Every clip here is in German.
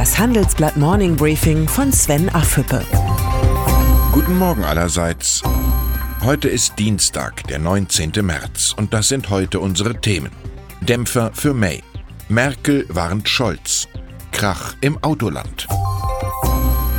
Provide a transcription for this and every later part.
Das Handelsblatt Morning Briefing von Sven Affüppe. Guten Morgen allerseits. Heute ist Dienstag, der 19. März, und das sind heute unsere Themen. Dämpfer für May. Merkel warnt Scholz. Krach im Autoland.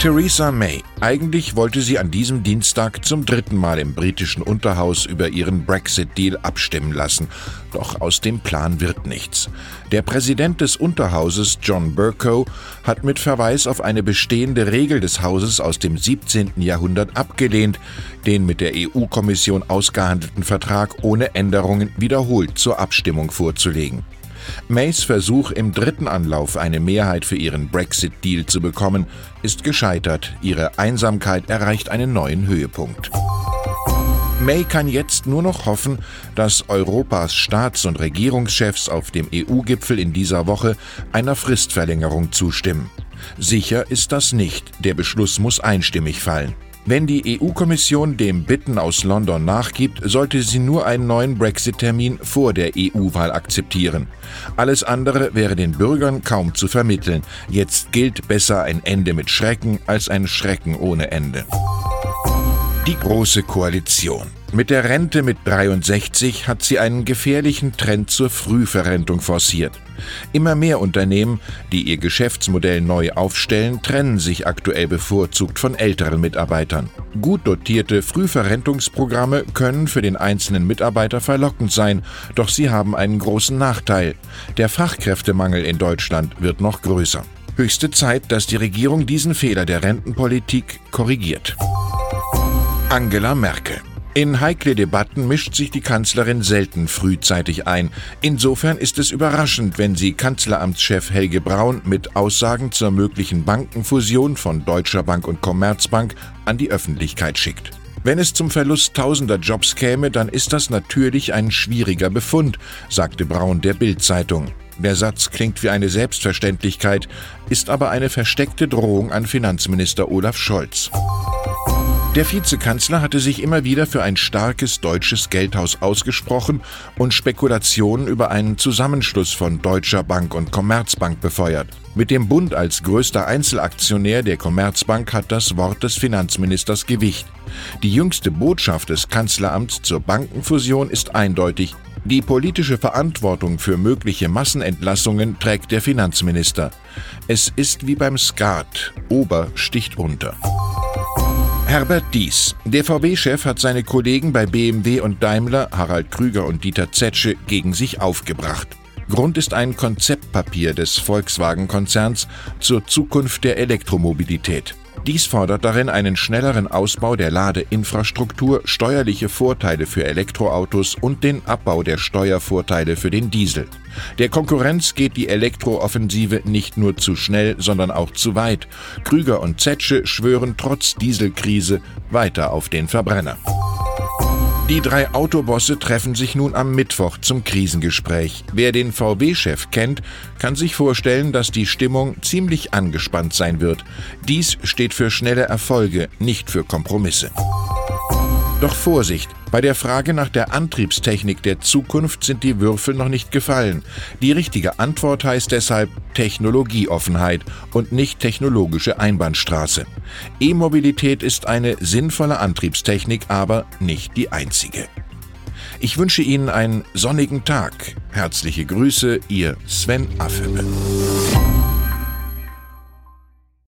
Theresa May. Eigentlich wollte sie an diesem Dienstag zum dritten Mal im britischen Unterhaus über ihren Brexit-Deal abstimmen lassen. Doch aus dem Plan wird nichts. Der Präsident des Unterhauses, John Bercow, hat mit Verweis auf eine bestehende Regel des Hauses aus dem 17. Jahrhundert abgelehnt, den mit der EU-Kommission ausgehandelten Vertrag ohne Änderungen wiederholt zur Abstimmung vorzulegen. Mays Versuch, im dritten Anlauf eine Mehrheit für ihren Brexit-Deal zu bekommen, ist gescheitert. Ihre Einsamkeit erreicht einen neuen Höhepunkt. May kann jetzt nur noch hoffen, dass Europas Staats- und Regierungschefs auf dem EU-Gipfel in dieser Woche einer Fristverlängerung zustimmen. Sicher ist das nicht, der Beschluss muss einstimmig fallen. Wenn die EU-Kommission dem Bitten aus London nachgibt, sollte sie nur einen neuen Brexit-Termin vor der EU-Wahl akzeptieren. Alles andere wäre den Bürgern kaum zu vermitteln. Jetzt gilt besser ein Ende mit Schrecken als ein Schrecken ohne Ende. Die Große Koalition. Mit der Rente mit 63 hat sie einen gefährlichen Trend zur Frühverrentung forciert. Immer mehr Unternehmen, die ihr Geschäftsmodell neu aufstellen, trennen sich aktuell bevorzugt von älteren Mitarbeitern. Gut dotierte Frühverrentungsprogramme können für den einzelnen Mitarbeiter verlockend sein, doch sie haben einen großen Nachteil. Der Fachkräftemangel in Deutschland wird noch größer. Höchste Zeit, dass die Regierung diesen Fehler der Rentenpolitik korrigiert. Angela Merkel in heikle Debatten mischt sich die Kanzlerin selten frühzeitig ein. Insofern ist es überraschend, wenn sie Kanzleramtschef Helge Braun mit Aussagen zur möglichen Bankenfusion von Deutscher Bank und Commerzbank an die Öffentlichkeit schickt. Wenn es zum Verlust tausender Jobs käme, dann ist das natürlich ein schwieriger Befund, sagte Braun der Bild-Zeitung. Der Satz klingt wie eine Selbstverständlichkeit, ist aber eine versteckte Drohung an Finanzminister Olaf Scholz. Der Vizekanzler hatte sich immer wieder für ein starkes deutsches Geldhaus ausgesprochen und Spekulationen über einen Zusammenschluss von Deutscher Bank und Commerzbank befeuert. Mit dem Bund als größter Einzelaktionär der Commerzbank hat das Wort des Finanzministers Gewicht. Die jüngste Botschaft des Kanzleramts zur Bankenfusion ist eindeutig. Die politische Verantwortung für mögliche Massenentlassungen trägt der Finanzminister. Es ist wie beim Skat, Ober sticht unter. Herbert Dies. Der VW-Chef hat seine Kollegen bei BMW und Daimler, Harald Krüger und Dieter Zetsche, gegen sich aufgebracht. Grund ist ein Konzeptpapier des Volkswagen-Konzerns zur Zukunft der Elektromobilität. Dies fordert darin einen schnelleren Ausbau der Ladeinfrastruktur, steuerliche Vorteile für Elektroautos und den Abbau der Steuervorteile für den Diesel. Der Konkurrenz geht die Elektrooffensive nicht nur zu schnell, sondern auch zu weit. Krüger und Zetsche schwören trotz Dieselkrise weiter auf den Verbrenner. Die drei Autobosse treffen sich nun am Mittwoch zum Krisengespräch. Wer den VW-Chef kennt, kann sich vorstellen, dass die Stimmung ziemlich angespannt sein wird. Dies steht für schnelle Erfolge, nicht für Kompromisse. Doch Vorsicht, bei der Frage nach der Antriebstechnik der Zukunft sind die Würfel noch nicht gefallen. Die richtige Antwort heißt deshalb Technologieoffenheit und nicht technologische Einbahnstraße. E-Mobilität ist eine sinnvolle Antriebstechnik, aber nicht die einzige. Ich wünsche Ihnen einen sonnigen Tag. Herzliche Grüße, Ihr Sven Affebe.